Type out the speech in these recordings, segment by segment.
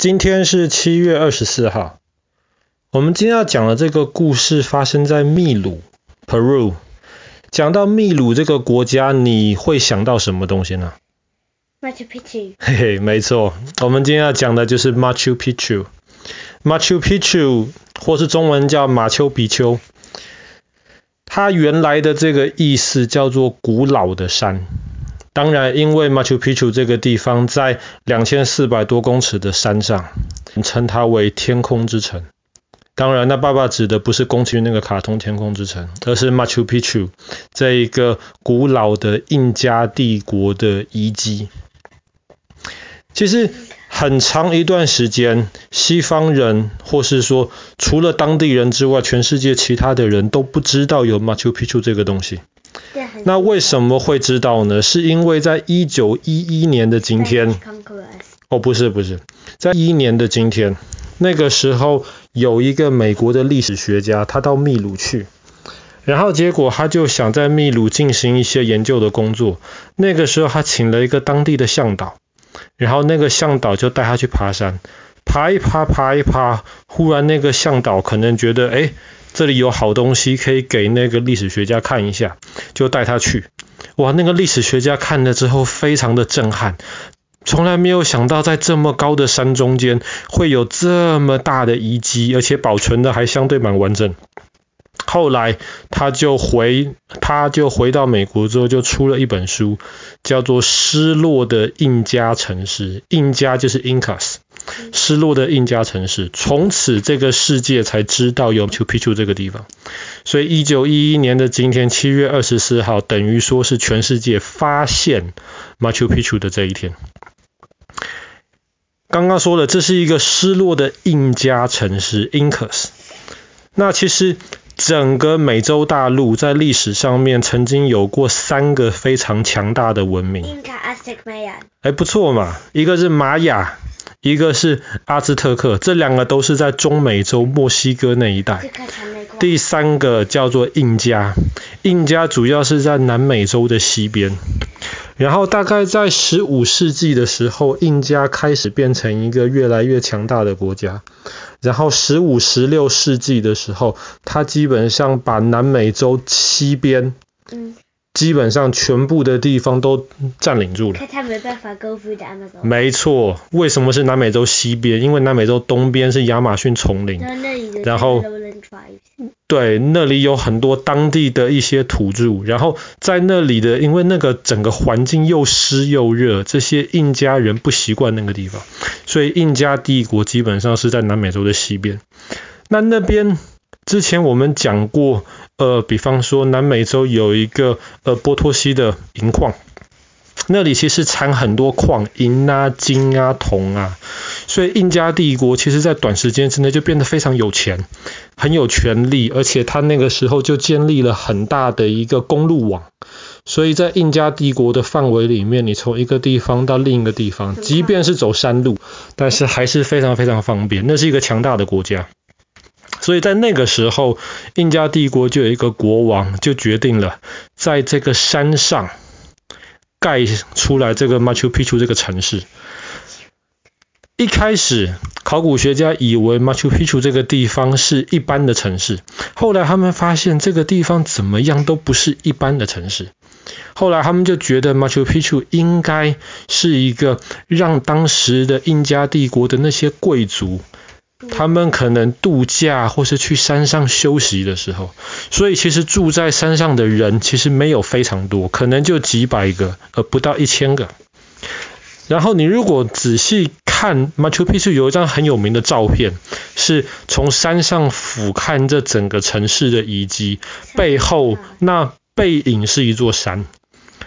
今天是七月二十四号。我们今天要讲的这个故事发生在秘鲁 （Peru）。讲到秘鲁这个国家，你会想到什么东西呢？Machu Picchu。嘿嘿，没错。我们今天要讲的就是 Machu Picchu。Machu Picchu，或是中文叫马丘比丘。它原来的这个意思叫做古老的山。当然，因为 Machu Picchu 这个地方在两千四百多公尺的山上，称它为天空之城。当然，那爸爸指的不是宫崎骏那个卡通天空之城，而是 Machu Picchu 这一个古老的印加帝国的遗迹。其实很长一段时间，西方人或是说除了当地人之外，全世界其他的人都不知道有 Machu Picchu 这个东西。那为什么会知道呢？是因为在一九一一年的今天，哦，不是不是，在一一年的今天，那个时候有一个美国的历史学家，他到秘鲁去，然后结果他就想在秘鲁进行一些研究的工作。那个时候他请了一个当地的向导，然后那个向导就带他去爬山，爬一爬爬一爬，忽然那个向导可能觉得，哎。这里有好东西可以给那个历史学家看一下，就带他去。哇，那个历史学家看了之后非常的震撼，从来没有想到在这么高的山中间会有这么大的遗迹，而且保存的还相对蛮完整。后来他就回，他就回到美国之后就出了一本书，叫做《失落的印加城市》，印加就是 Incas。失落的印加城市，从此这个世界才知道有 Machu Picchu 这个地方。所以，一九一一年的今天，七月二十四号，等于说是全世界发现 Machu Picchu 的这一天。刚刚说了，这是一个失落的印加城市 Incas。那其实整个美洲大陆在历史上面曾经有过三个非常强大的文明。Inca、Aztec、Maya。哎，不错嘛，一个是玛雅。一个是阿兹特克，这两个都是在中美洲墨西哥那一带。第三个叫做印加，印加主要是在南美洲的西边。然后大概在十五世纪的时候，印加开始变成一个越来越强大的国家。然后十五、十六世纪的时候，它基本上把南美洲西边。嗯基本上全部的地方都占领住了。他没办法 go through the Amazon。没错，为什么是南美洲西边？因为南美洲东边是亚马逊丛林。然后，对，那里有很多当地的一些土著。然后在那里的，因为那个整个环境又湿又热，这些印加人不习惯那个地方，所以印加帝国基本上是在南美洲的西边。那那边。之前我们讲过，呃，比方说南美洲有一个呃波托西的银矿，那里其实产很多矿，银啊、金啊、铜啊，所以印加帝国其实在短时间之内就变得非常有钱，很有权力，而且他那个时候就建立了很大的一个公路网，所以在印加帝国的范围里面，你从一个地方到另一个地方，即便是走山路，但是还是非常非常方便，那是一个强大的国家。所以在那个时候，印加帝国就有一个国王，就决定了在这个山上盖出来这个 Machu Picchu 这个城市。一开始，考古学家以为 Machu Picchu 这个地方是一般的城市，后来他们发现这个地方怎么样都不是一般的城市。后来他们就觉得 Machu Picchu 应该是一个让当时的印加帝国的那些贵族。他们可能度假或是去山上休息的时候，所以其实住在山上的人其实没有非常多，可能就几百个，而不到一千个。然后你如果仔细看 Machu Picchu 有一张很有名的照片，是从山上俯瞰这整个城市的遗迹，背后那背影是一座山。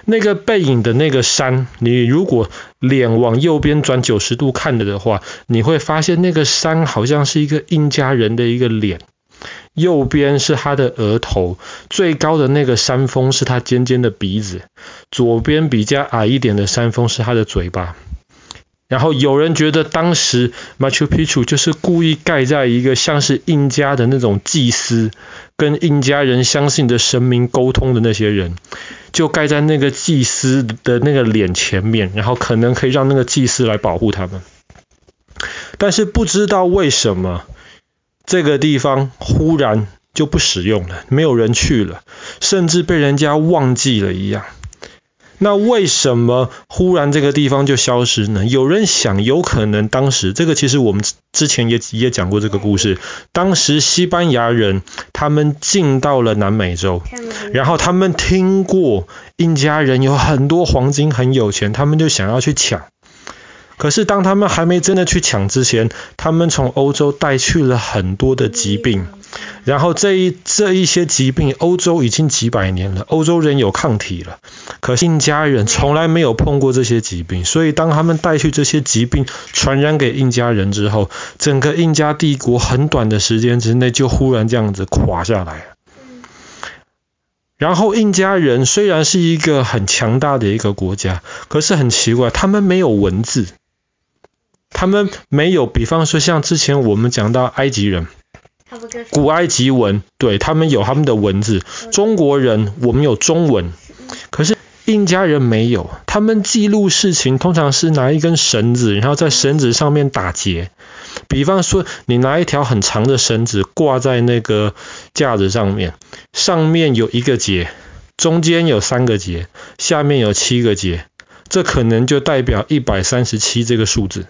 那个背影的那个山，你如果脸往右边转九十度看了的话，你会发现那个山好像是一个印加人的一个脸，右边是他的额头，最高的那个山峰是他尖尖的鼻子，左边比较矮一点的山峰是他的嘴巴。然后有人觉得当时 Machu Picchu 就是故意盖在一个像是印加的那种祭司，跟印加人相信的神明沟通的那些人，就盖在那个祭司的那个脸前面，然后可能可以让那个祭司来保护他们。但是不知道为什么这个地方忽然就不使用了，没有人去了，甚至被人家忘记了一样。那为什么忽然这个地方就消失呢？有人想，有可能当时这个其实我们之前也也讲过这个故事。当时西班牙人他们进到了南美洲，然后他们听过印加人有很多黄金很有钱，他们就想要去抢。可是当他们还没真的去抢之前，他们从欧洲带去了很多的疾病。然后这一这一些疾病，欧洲已经几百年了，欧洲人有抗体了，可印加人从来没有碰过这些疾病，所以当他们带去这些疾病传染给印加人之后，整个印加帝国很短的时间之内就忽然这样子垮下来。然后印加人虽然是一个很强大的一个国家，可是很奇怪，他们没有文字，他们没有，比方说像之前我们讲到埃及人。古埃及文，对，他们有他们的文字。中国人，我们有中文，可是印加人没有。他们记录事情通常是拿一根绳子，然后在绳子上面打结。比方说，你拿一条很长的绳子挂在那个架子上面，上面有一个结，中间有三个结，下面有七个结，这可能就代表一百三十七这个数字。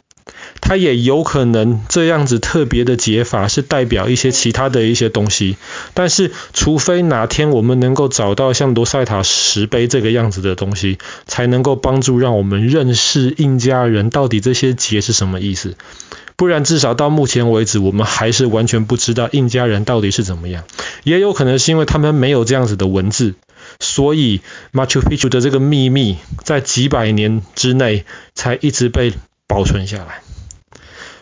它也有可能这样子特别的解法是代表一些其他的一些东西，但是除非哪天我们能够找到像罗塞塔石碑这个样子的东西，才能够帮助让我们认识印加人到底这些结是什么意思。不然至少到目前为止，我们还是完全不知道印加人到底是怎么样。也有可能是因为他们没有这样子的文字，所以 Machu Picchu 的这个秘密在几百年之内才一直被保存下来。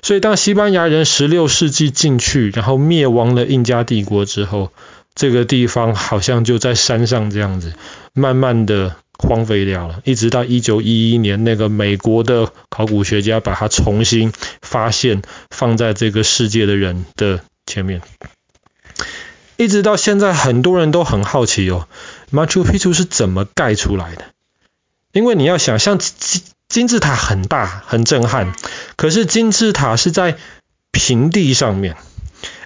所以，当西班牙人十六世纪进去，然后灭亡了印加帝国之后，这个地方好像就在山上这样子，慢慢的荒废掉了。一直到一九一一年，那个美国的考古学家把它重新发现，放在这个世界的人的前面。一直到现在，很多人都很好奇哦，Machu Picchu 是怎么盖出来的？因为你要想象。金字塔很大，很震撼。可是金字塔是在平地上面，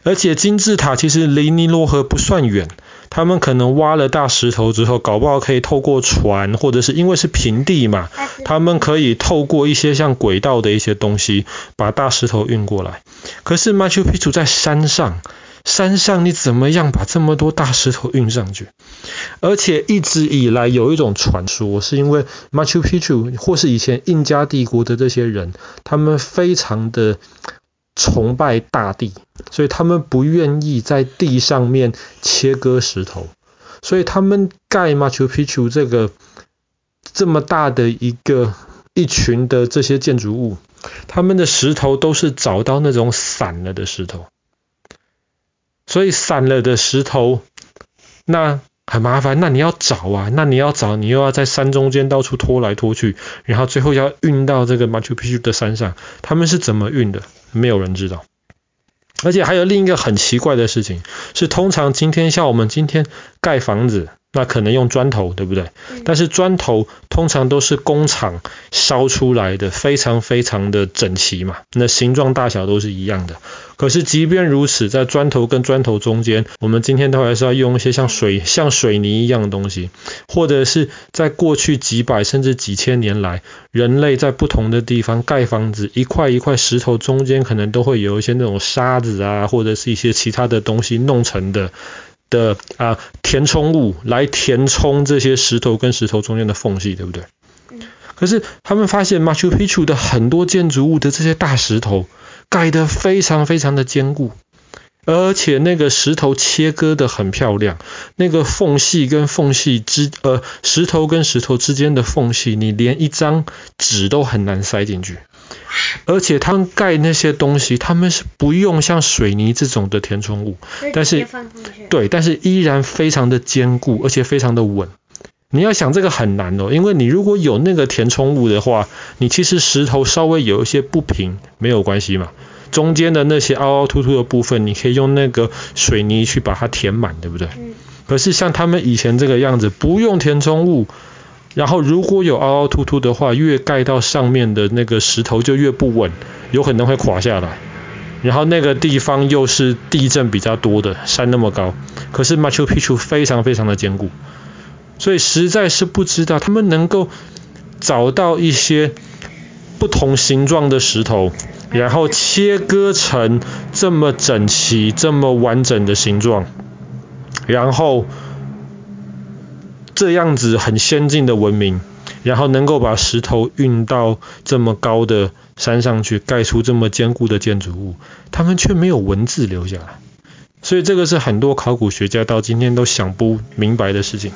而且金字塔其实离尼罗河不算远。他们可能挖了大石头之后，搞不好可以透过船，或者是因为是平地嘛，他们可以透过一些像轨道的一些东西，把大石头运过来。可是 Machu Picchu 在山上。山上你怎么样把这么多大石头运上去？而且一直以来有一种传说，是因为 Machu Picchu 或是以前印加帝国的这些人，他们非常的崇拜大地，所以他们不愿意在地上面切割石头，所以他们盖 Machu Picchu 这个这么大的一个一群的这些建筑物，他们的石头都是找到那种散了的石头。所以散了的石头，那很麻烦。那你要找啊，那你要找，你又要在山中间到处拖来拖去，然后最后要运到这个 Machu Picchu 的山上。他们是怎么运的？没有人知道。而且还有另一个很奇怪的事情，是通常今天像我们今天盖房子。那可能用砖头，对不对？但是砖头通常都是工厂烧出来的，非常非常的整齐嘛，那形状大小都是一样的。可是即便如此，在砖头跟砖头中间，我们今天都还是要用一些像水像水泥一样的东西，或者是在过去几百甚至几千年来，人类在不同的地方盖房子，一块一块石头中间可能都会有一些那种沙子啊，或者是一些其他的东西弄成的。的啊填充物来填充这些石头跟石头中间的缝隙，对不对？可是他们发现 Machu Picchu 的很多建筑物的这些大石头盖得非常非常的坚固，而且那个石头切割得很漂亮，那个缝隙跟缝隙之呃石头跟石头之间的缝隙，你连一张纸都很难塞进去。而且他们盖那些东西，他们是不用像水泥这种的填充物，但是对，但是依然非常的坚固，而且非常的稳。你要想这个很难哦，因为你如果有那个填充物的话，你其实石头稍微有一些不平没有关系嘛，中间的那些凹凹凸凸的部分，你可以用那个水泥去把它填满，对不对？可是像他们以前这个样子，不用填充物。然后如果有凹凹凸凸的话，越盖到上面的那个石头就越不稳，有可能会垮下来。然后那个地方又是地震比较多的，山那么高，可是 Machu Picchu 非常非常的坚固，所以实在是不知道他们能够找到一些不同形状的石头，然后切割成这么整齐、这么完整的形状，然后。这样子很先进的文明，然后能够把石头运到这么高的山上去，盖出这么坚固的建筑物，他们却没有文字留下来。所以这个是很多考古学家到今天都想不明白的事情。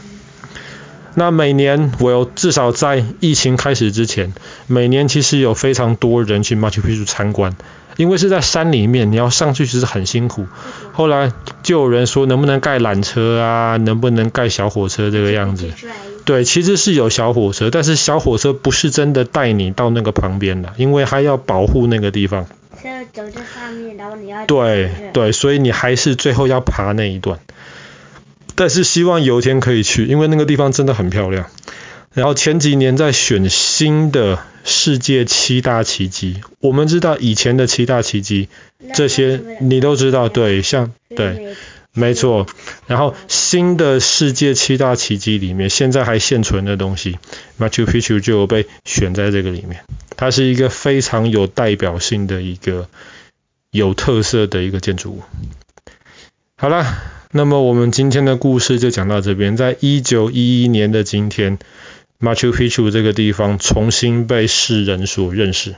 那每年我有至少在疫情开始之前，每年其实有非常多人去 Machu Picchu 参观。因为是在山里面，你要上去其实很辛苦。后来就有人说，能不能盖缆车啊？能不能盖小火车这个样子？对，其实是有小火车，但是小火车不是真的带你到那个旁边的，因为还要保护那个地方。走在上面，然后你要对对，所以你还是最后要爬那一段。但是希望有一天可以去，因为那个地方真的很漂亮。然后前几年在选新的世界七大奇迹，我们知道以前的七大奇迹，这些你都知道，对，像对，没错。然后新的世界七大奇迹里面，现在还现存的东西，Machu Picchu 就有被选在这个里面。它是一个非常有代表性的一个有特色的一个建筑物。好了，那么我们今天的故事就讲到这边。在一九一一年的今天。Machu Picchu 这个地方重新被世人所认识。